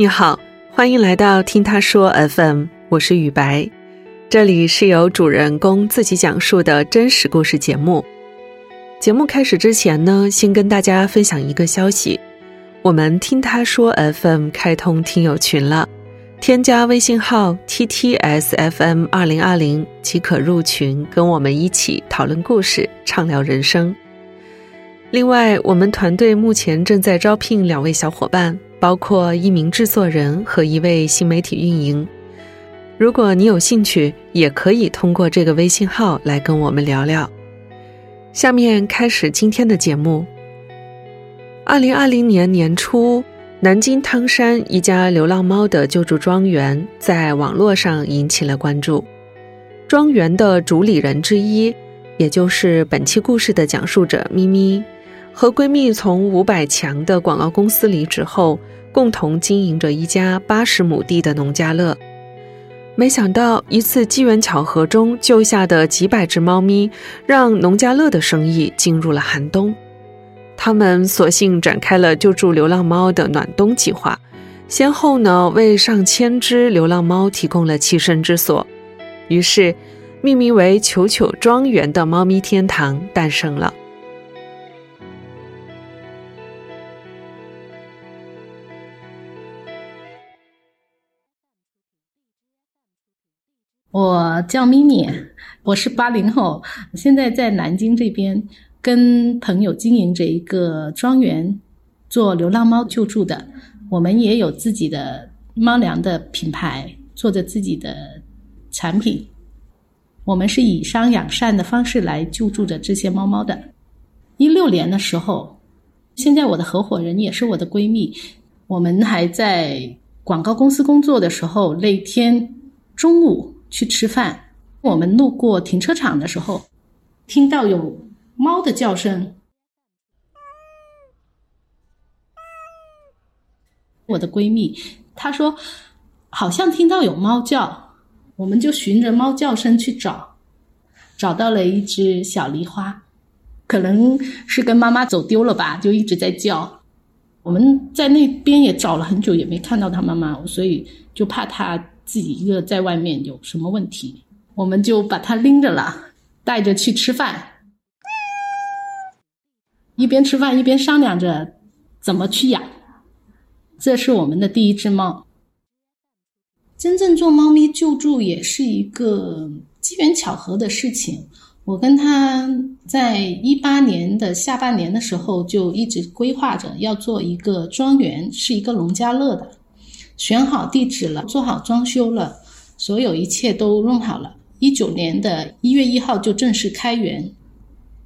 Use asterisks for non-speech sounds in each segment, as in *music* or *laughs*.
你好，欢迎来到听他说 FM，我是雨白，这里是由主人公自己讲述的真实故事节目。节目开始之前呢，先跟大家分享一个消息，我们听他说 FM 开通听友群了，添加微信号 ttsfm 二零二零即可入群，跟我们一起讨论故事，畅聊人生。另外，我们团队目前正在招聘两位小伙伴。包括一名制作人和一位新媒体运营。如果你有兴趣，也可以通过这个微信号来跟我们聊聊。下面开始今天的节目。二零二零年年初，南京汤山一家流浪猫的救助庄园在网络上引起了关注。庄园的主理人之一，也就是本期故事的讲述者咪咪。和闺蜜从五百强的广告公司离职后，共同经营着一家八十亩地的农家乐。没想到一次机缘巧合中救下的几百只猫咪，让农家乐的生意进入了寒冬。他们索性展开了救助流浪猫的暖冬计划，先后呢为上千只流浪猫提供了栖身之所。于是，命名为“球球庄园”的猫咪天堂诞生了。我叫咪咪，我是八零后，现在在南京这边跟朋友经营着一个庄园，做流浪猫救助的。我们也有自己的猫粮的品牌，做着自己的产品。我们是以商养善的方式来救助着这些猫猫的。一六年的时候，现在我的合伙人也是我的闺蜜，我们还在广告公司工作的时候，那天中午。去吃饭，我们路过停车场的时候，听到有猫的叫声。我的闺蜜她说，好像听到有猫叫，我们就循着猫叫声去找，找到了一只小狸花，可能是跟妈妈走丢了吧，就一直在叫。我们在那边也找了很久，也没看到它妈妈，所以就怕它。自己一个在外面有什么问题，我们就把它拎着了，带着去吃饭。一边吃饭一边商量着怎么去养。这是我们的第一只猫。真正做猫咪救助也是一个机缘巧合的事情。我跟他在一八年的下半年的时候就一直规划着要做一个庄园，是一个农家乐的。选好地址了，做好装修了，所有一切都弄好了。一九年的一月一号就正式开园。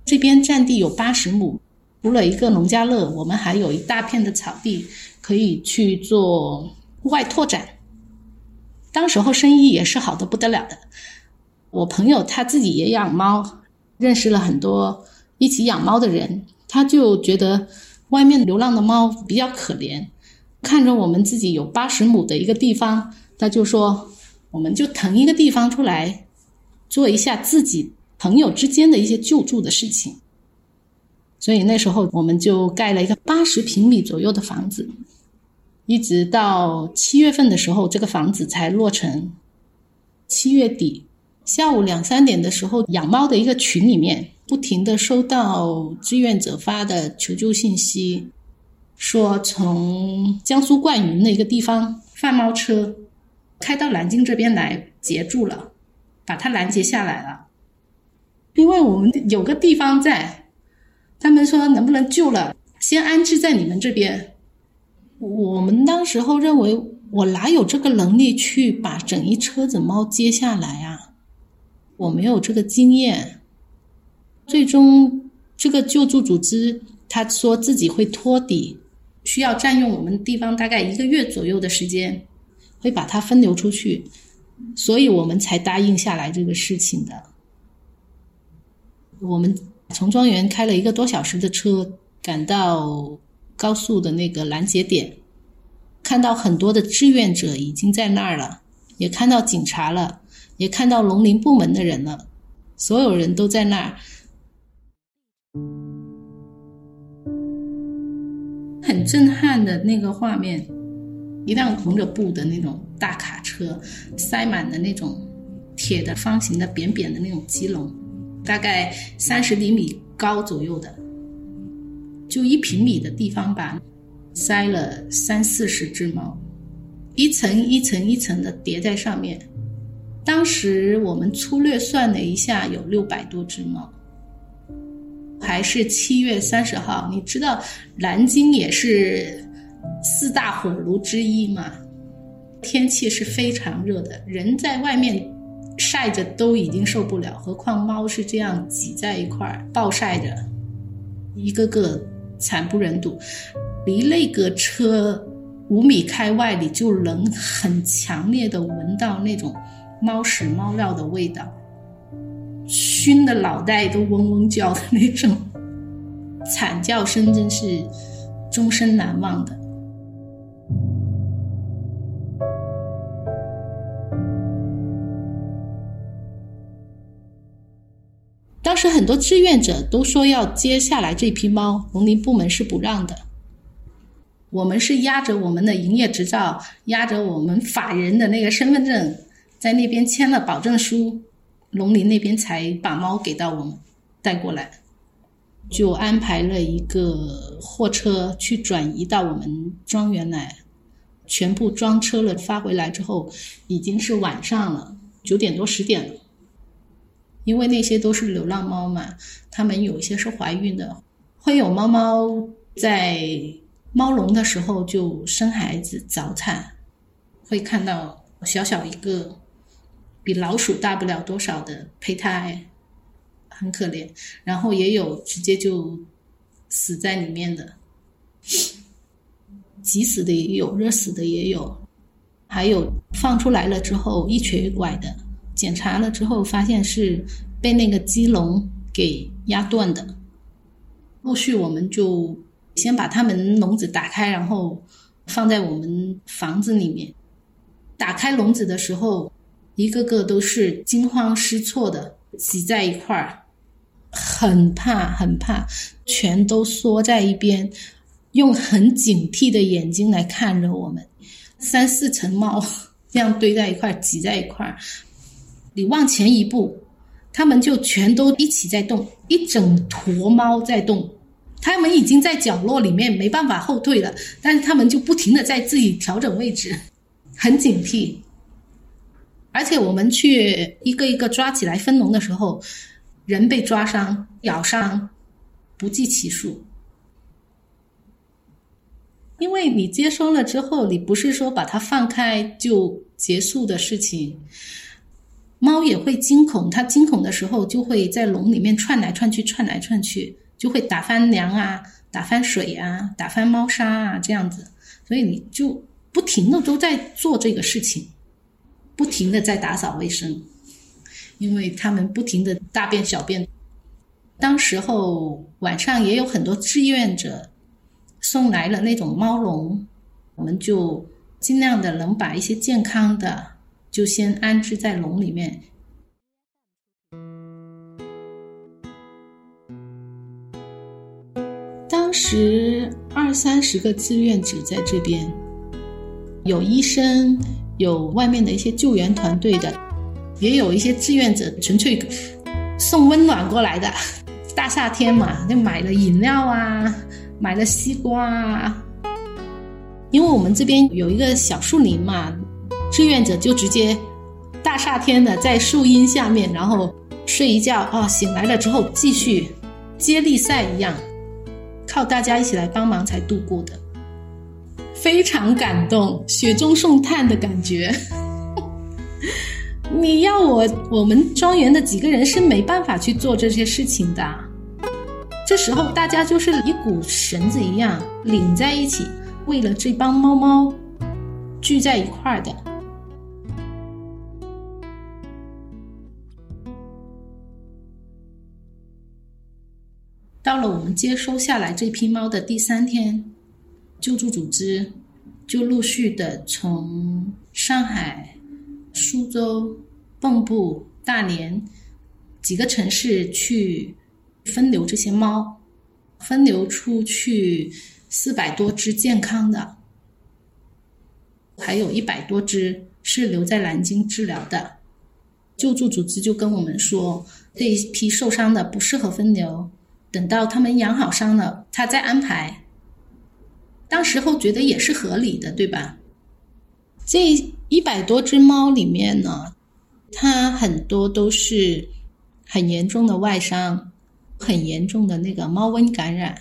这边占地有八十亩，除了一个农家乐，我们还有一大片的草地可以去做户外拓展。当时候生意也是好的不得了的。我朋友他自己也养猫，认识了很多一起养猫的人，他就觉得外面流浪的猫比较可怜。看着我们自己有八十亩的一个地方，他就说：“我们就腾一个地方出来，做一下自己朋友之间的一些救助的事情。”所以那时候我们就盖了一个八十平米左右的房子，一直到七月份的时候，这个房子才落成。七月底下午两三点的时候，养猫的一个群里面不停的收到志愿者发的求救信息。说从江苏灌云的一个地方贩猫车开到南京这边来截住了，把它拦截下来了。因为我们有个地方在，他们说能不能救了，先安置在你们这边。我们当时候认为，我哪有这个能力去把整一车子猫接下来啊？我没有这个经验。最终，这个救助组织他说自己会托底。需要占用我们地方大概一个月左右的时间，会把它分流出去，所以我们才答应下来这个事情的。我们从庄园开了一个多小时的车，赶到高速的那个拦截点，看到很多的志愿者已经在那儿了，也看到警察了，也看到农林部门的人了，所有人都在那儿。很震撼的那个画面，一辆蒙着布的那种大卡车，塞满了那种铁的方形的扁扁的那种鸡笼，大概三十厘米高左右的，就一平米的地方吧，塞了三四十只猫，一层一层一层的叠在上面。当时我们粗略算了一下，有六百多只猫。还是七月三十号，你知道南京也是四大火炉之一嘛？天气是非常热的，人在外面晒着都已经受不了，何况猫是这样挤在一块儿暴晒着，一个个惨不忍睹。离那个车五米开外，你就能很强烈的闻到那种。猫屎猫尿的味道，熏的脑袋都嗡嗡叫的那种惨叫声，真是终身难忘的。当时很多志愿者都说要接下来这批猫，农林部门是不让的。我们是压着我们的营业执照，压着我们法人的那个身份证。在那边签了保证书，龙林那边才把猫给到我们带过来，就安排了一个货车去转移到我们庄园来，全部装车了发回来之后，已经是晚上了，九点多十点了。因为那些都是流浪猫嘛，它们有一些是怀孕的，会有猫猫在猫笼的时候就生孩子早产，会看到小小一个。比老鼠大不了多少的胚胎，很可怜。然后也有直接就死在里面的，急死的也有，热死的也有，还有放出来了之后一瘸一拐的，检查了之后发现是被那个鸡笼给压断的。后续我们就先把它们笼子打开，然后放在我们房子里面。打开笼子的时候。一个个都是惊慌失措的挤在一块儿，很怕很怕，全都缩在一边，用很警惕的眼睛来看着我们。三四层猫这样堆在一块儿，挤在一块儿，你往前一步，它们就全都一起在动，一整坨猫在动。它们已经在角落里面没办法后退了，但是它们就不停的在自己调整位置，很警惕。而且我们去一个一个抓起来分笼的时候，人被抓伤、咬伤不计其数。因为你接收了之后，你不是说把它放开就结束的事情，猫也会惊恐，它惊恐的时候就会在笼里面窜来窜去、窜来窜去，就会打翻粮啊、打翻水啊、打翻猫砂啊这样子，所以你就不停的都在做这个事情。不停的在打扫卫生，因为他们不停的大便小便。当时候晚上也有很多志愿者送来了那种猫笼，我们就尽量的能把一些健康的就先安置在笼里面。当时二三十个志愿者在这边，有医生。有外面的一些救援团队的，也有一些志愿者纯粹送温暖过来的。大夏天嘛，就买了饮料啊，买了西瓜啊。因为我们这边有一个小树林嘛，志愿者就直接大夏天的在树荫下面，然后睡一觉啊，醒来了之后继续接力赛一样，靠大家一起来帮忙才度过的。非常感动，雪中送炭的感觉。*laughs* 你要我，我们庄园的几个人是没办法去做这些事情的。这时候大家就是一股绳子一样拧在一起，为了这帮猫猫聚在一块儿的。到了我们接收下来这批猫的第三天。救助组织就陆续的从上海、苏州、蚌埠、大连几个城市去分流这些猫，分流出去四百多只健康的。还有一百多只是留在南京治疗的。救助组织就跟我们说，这一批受伤的不适合分流，等到他们养好伤了，他再安排。当时候觉得也是合理的，对吧？这一百多只猫里面呢，它很多都是很严重的外伤，很严重的那个猫瘟感染。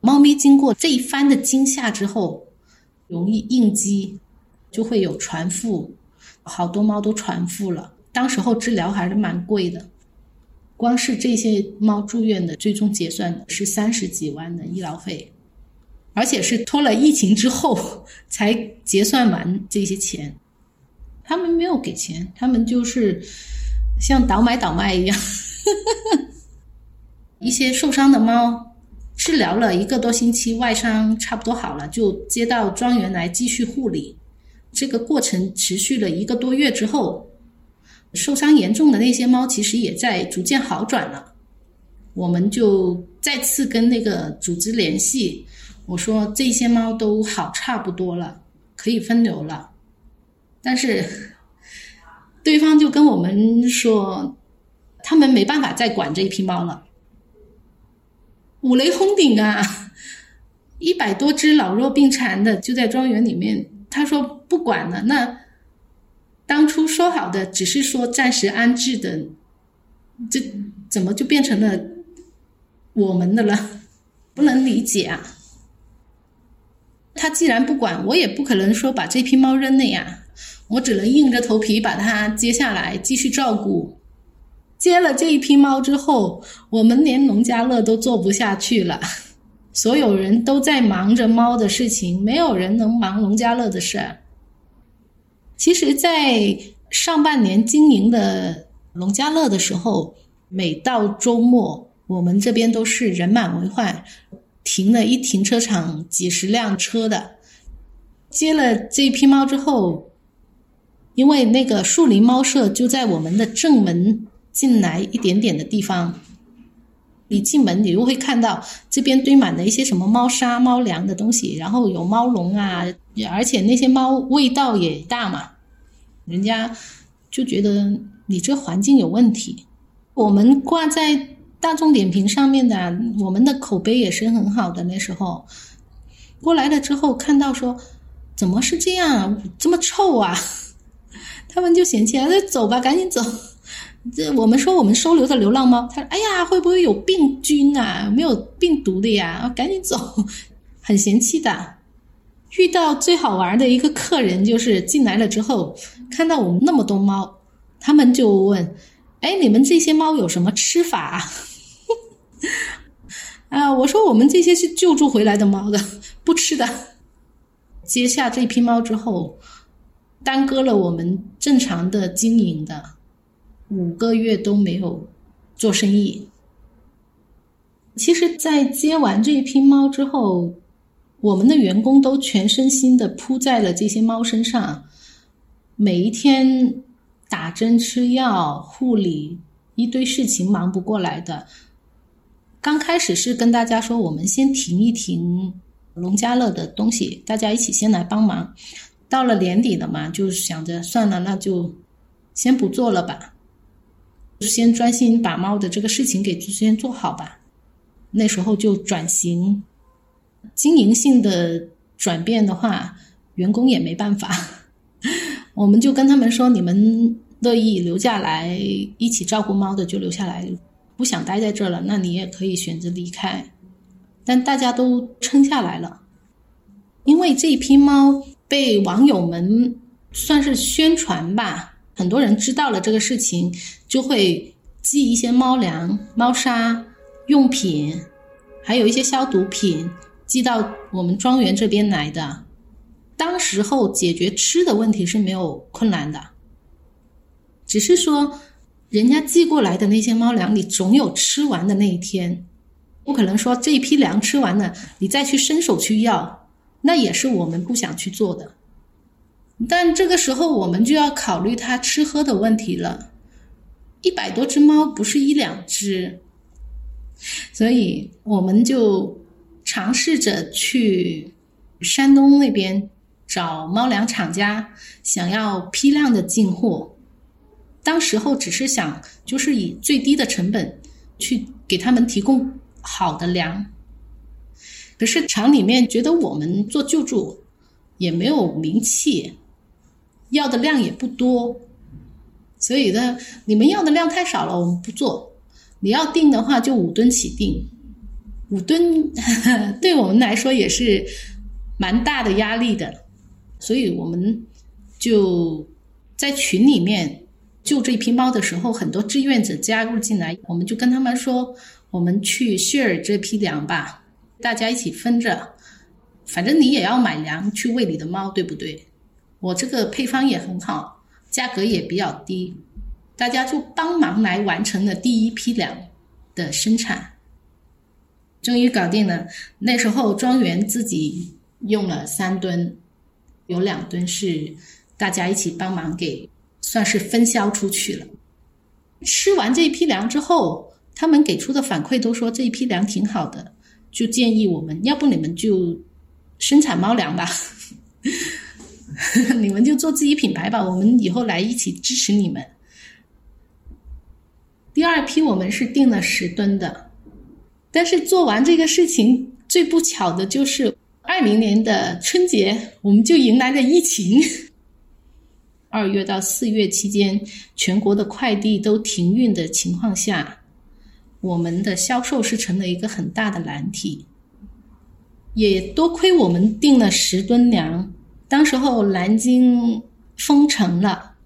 猫咪经过这一番的惊吓之后，容易应激，就会有传腹，好多猫都传腹了。当时候治疗还是蛮贵的，光是这些猫住院的最终结算是三十几万的医疗费，而且是拖了疫情之后 *laughs* 才结算完这些钱。他们没有给钱，他们就是像倒买倒卖一样，*laughs* 一些受伤的猫治疗了一个多星期，外伤差不多好了，就接到庄园来继续护理。这个过程持续了一个多月之后。受伤严重的那些猫，其实也在逐渐好转了。我们就再次跟那个组织联系，我说这些猫都好差不多了，可以分流了。但是对方就跟我们说，他们没办法再管这一批猫了。五雷轰顶啊！一百多只老弱病残的就在庄园里面，他说不管了，那。当初说好的只是说暂时安置的，这怎么就变成了我们的了？不能理解啊！他既然不管，我也不可能说把这批猫扔了呀，我只能硬着头皮把它接下来继续照顾。接了这一批猫之后，我们连农家乐都做不下去了，*laughs* 所有人都在忙着猫的事情，没有人能忙农家乐的事儿。其实，在上半年经营的农家乐的时候，每到周末，我们这边都是人满为患，停了一停车场几十辆车的。接了这批猫之后，因为那个树林猫舍就在我们的正门进来一点点的地方，你进门你就会看到这边堆满了一些什么猫砂、猫粮的东西，然后有猫笼啊。而且那些猫味道也大嘛，人家就觉得你这环境有问题。我们挂在大众点评上面的，我们的口碑也是很好的。那时候过来了之后，看到说怎么是这样，这么臭啊？*laughs* 他们就嫌弃啊，那走吧，赶紧走。这我们说我们收留的流浪猫，他说哎呀，会不会有病菌啊？没有病毒的呀？赶紧走，*laughs* 很嫌弃的。遇到最好玩的一个客人，就是进来了之后，看到我们那么多猫，他们就问：“哎，你们这些猫有什么吃法？”，*laughs* 啊我说我们这些是救助回来的猫的，不吃的。接下这批猫之后，耽搁了我们正常的经营的五个月都没有做生意。其实，在接完这一批猫之后。我们的员工都全身心的扑在了这些猫身上，每一天打针、吃药、护理，一堆事情忙不过来的。刚开始是跟大家说，我们先停一停农家乐的东西，大家一起先来帮忙。到了年底了嘛，就想着算了，那就先不做了吧，先专心把猫的这个事情给先做好吧。那时候就转型。经营性的转变的话，员工也没办法。*laughs* 我们就跟他们说：“你们乐意留下来一起照顾猫的就留下来，不想待在这了，那你也可以选择离开。”但大家都撑下来了，因为这批猫被网友们算是宣传吧，很多人知道了这个事情，就会寄一些猫粮、猫砂、用品，还有一些消毒品。寄到我们庄园这边来的，当时候解决吃的问题是没有困难的，只是说人家寄过来的那些猫粮，你总有吃完的那一天，不可能说这一批粮吃完了，你再去伸手去要，那也是我们不想去做的。但这个时候我们就要考虑它吃喝的问题了，一百多只猫不是一两只，所以我们就。尝试着去山东那边找猫粮厂家，想要批量的进货。当时候只是想，就是以最低的成本去给他们提供好的粮。可是厂里面觉得我们做救助也没有名气，要的量也不多，所以呢，你们要的量太少了，我们不做。你要订的话，就五吨起订。五吨 *laughs* 对我们来说也是蛮大的压力的，所以我们就在群里面救这批猫的时候，很多志愿者加入进来，我们就跟他们说，我们去 share 这批粮吧，大家一起分着，反正你也要买粮去喂你的猫，对不对？我这个配方也很好，价格也比较低，大家就帮忙来完成了第一批粮的生产。终于搞定了。那时候庄园自己用了三吨，有两吨是大家一起帮忙给，算是分销出去了。吃完这一批粮之后，他们给出的反馈都说这一批粮挺好的，就建议我们要不你们就生产猫粮吧，*laughs* 你们就做自己品牌吧，我们以后来一起支持你们。第二批我们是订了十吨的。但是做完这个事情，最不巧的就是二零年的春节，我们就迎来了疫情。二月到四月期间，全国的快递都停运的情况下，我们的销售是成了一个很大的难题。也多亏我们订了十吨粮，当时候南京封城了，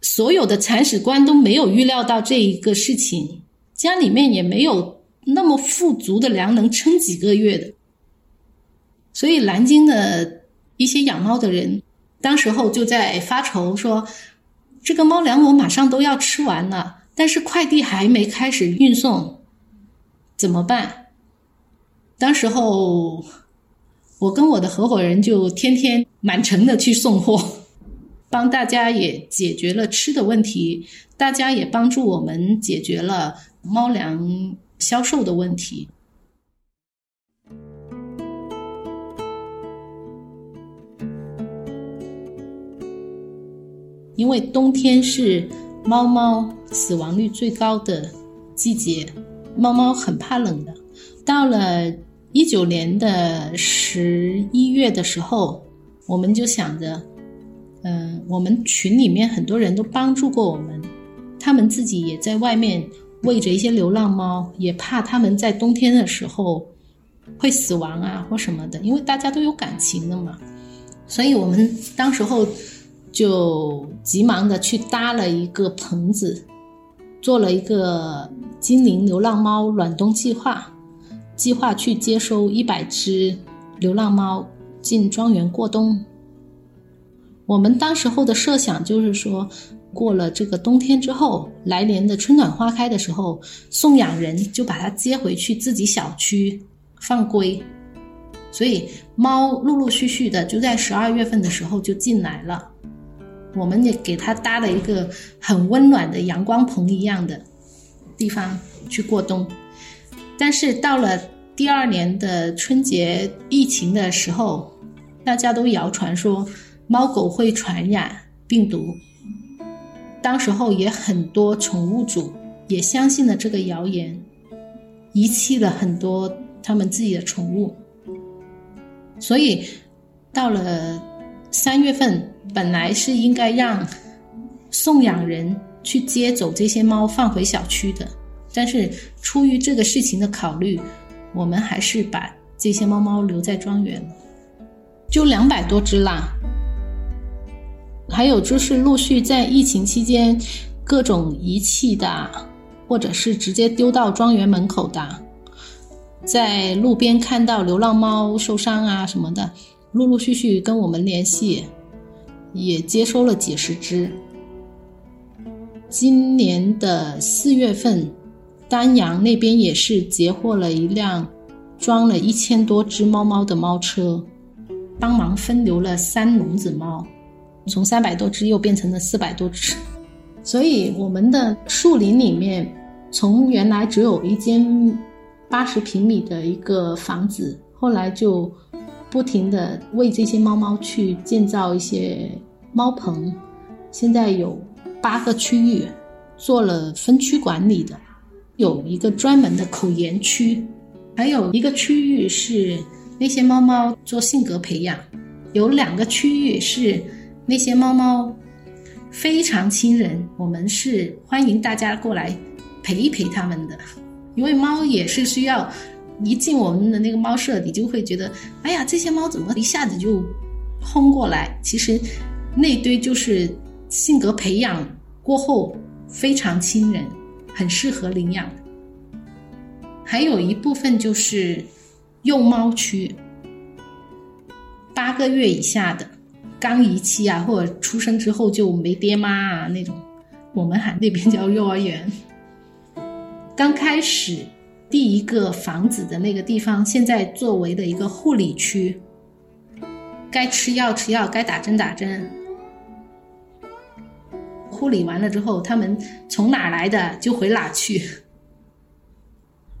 所有的铲屎官都没有预料到这一个事情，家里面也没有。那么富足的粮能撑几个月的，所以南京的一些养猫的人，当时候就在发愁说：“这个猫粮我马上都要吃完了，但是快递还没开始运送，怎么办？”当时候，我跟我的合伙人就天天满城的去送货，*laughs* 帮大家也解决了吃的问题，大家也帮助我们解决了猫粮。销售的问题，因为冬天是猫猫死亡率最高的季节，猫猫很怕冷的。到了一九年的十一月的时候，我们就想着，嗯，我们群里面很多人都帮助过我们，他们自己也在外面。喂着一些流浪猫，也怕它们在冬天的时候会死亡啊，或什么的，因为大家都有感情的嘛。所以我们当时候就急忙的去搭了一个棚子，做了一个精灵流浪猫暖冬计划，计划去接收一百只流浪猫进庄园过冬。我们当时候的设想就是说。过了这个冬天之后，来年的春暖花开的时候，送养人就把它接回去自己小区放归。所以猫陆陆续续的就在十二月份的时候就进来了。我们也给它搭了一个很温暖的阳光棚一样的地方去过冬。但是到了第二年的春节疫情的时候，大家都谣传说猫狗会传染病毒。当时候也很多宠物主也相信了这个谣言，遗弃了很多他们自己的宠物。所以到了三月份，本来是应该让送养人去接走这些猫放回小区的，但是出于这个事情的考虑，我们还是把这些猫猫留在庄园了，就两百多只啦。还有就是陆续在疫情期间，各种遗弃的，或者是直接丢到庄园门口的，在路边看到流浪猫受伤啊什么的，陆陆续续跟我们联系，也接收了几十只。今年的四月份，丹阳那边也是截获了一辆装了一千多只猫猫的猫车，帮忙分流了三笼子猫。从三百多只又变成了四百多只，所以我们的树林里面，从原来只有一间八十平米的一个房子，后来就不停的为这些猫猫去建造一些猫棚。现在有八个区域做了分区管理的，有一个专门的口研区，还有一个区域是那些猫猫做性格培养，有两个区域是那些猫猫非常亲人，我们是欢迎大家过来陪一陪他们的，因为猫也是需要。一进我们的那个猫舍，你就会觉得，哎呀，这些猫怎么一下子就轰过来？其实那堆就是性格培养过后非常亲人，很适合领养。还有一部分就是幼猫区，八个月以下的刚遗期啊，或者出生之后就没爹妈啊那种，我们喊那边叫幼儿园。刚开始。第一个房子的那个地方，现在作为的一个护理区，该吃药吃药，该打针打针。护理完了之后，他们从哪来的就回哪去。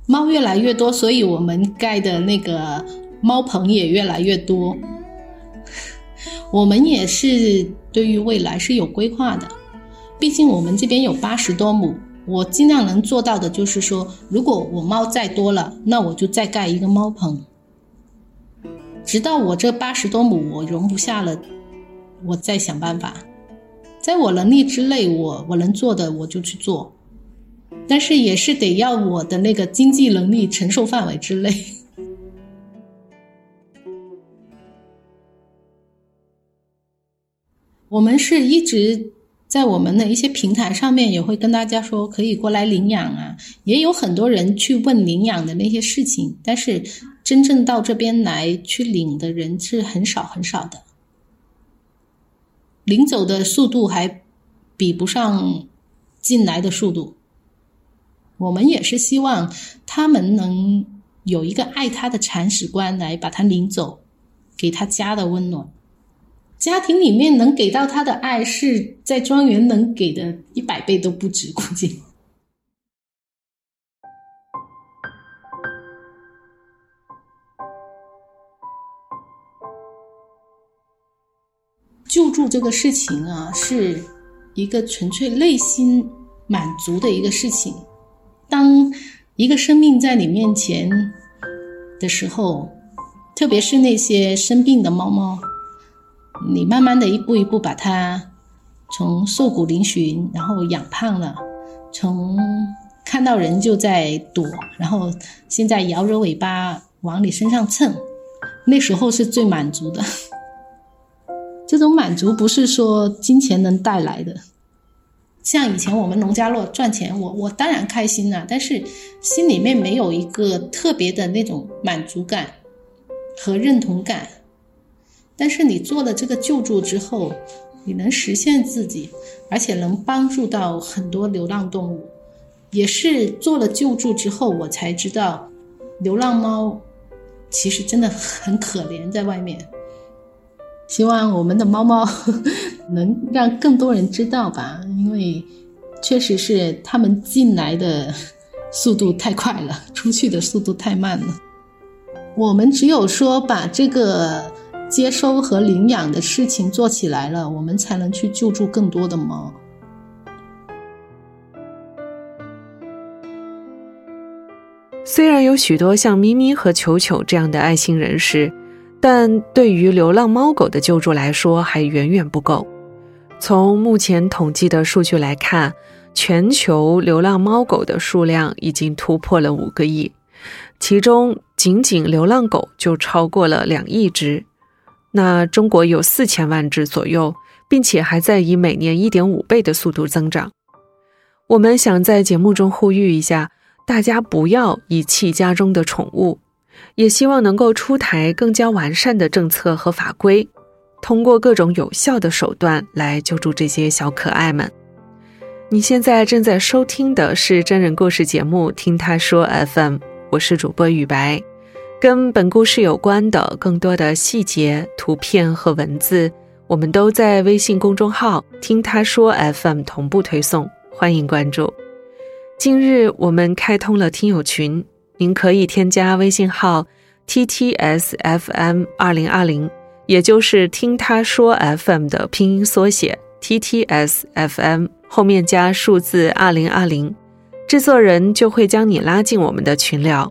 猫越来越多，所以我们盖的那个猫棚也越来越多。我们也是对于未来是有规划的，毕竟我们这边有八十多亩。我尽量能做到的就是说，如果我猫再多了，那我就再盖一个猫棚，直到我这八十多亩我容不下了，我再想办法，在我能力之内，我我能做的我就去做，但是也是得要我的那个经济能力承受范围之内。*laughs* 我们是一直。在我们的一些平台上面，也会跟大家说可以过来领养啊，也有很多人去问领养的那些事情，但是真正到这边来去领的人是很少很少的，领走的速度还比不上进来的速度。我们也是希望他们能有一个爱他的铲屎官来把他领走，给他家的温暖。家庭里面能给到他的爱，是在庄园能给的一百倍都不止，估计。救助这个事情啊，是一个纯粹内心满足的一个事情。当一个生命在你面前的时候，特别是那些生病的猫猫。你慢慢的一步一步把它从瘦骨嶙峋，然后养胖了，从看到人就在躲，然后现在摇着尾巴往你身上蹭，那时候是最满足的。*laughs* 这种满足不是说金钱能带来的，像以前我们农家乐赚钱，我我当然开心了，但是心里面没有一个特别的那种满足感和认同感。但是你做了这个救助之后，你能实现自己，而且能帮助到很多流浪动物。也是做了救助之后，我才知道，流浪猫其实真的很可怜，在外面。希望我们的猫猫 *laughs* 能让更多人知道吧，因为确实是它们进来的速度太快了，出去的速度太慢了。我们只有说把这个。接收和领养的事情做起来了，我们才能去救助更多的猫。虽然有许多像咪咪和球球这样的爱心人士，但对于流浪猫狗的救助来说还远远不够。从目前统计的数据来看，全球流浪猫狗的数量已经突破了五个亿，其中仅仅流浪狗就超过了两亿只。那中国有四千万只左右，并且还在以每年一点五倍的速度增长。我们想在节目中呼吁一下，大家不要遗弃家中的宠物，也希望能够出台更加完善的政策和法规，通过各种有效的手段来救助这些小可爱们。你现在正在收听的是真人故事节目《听他说 FM》，我是主播雨白。跟本故事有关的更多的细节、图片和文字，我们都在微信公众号“听他说 FM” 同步推送，欢迎关注。近日我们开通了听友群，您可以添加微信号 TTSFM 二零二零，也就是听他说 FM 的拼音缩写 TTSFM 后面加数字二零二零，制作人就会将你拉进我们的群聊。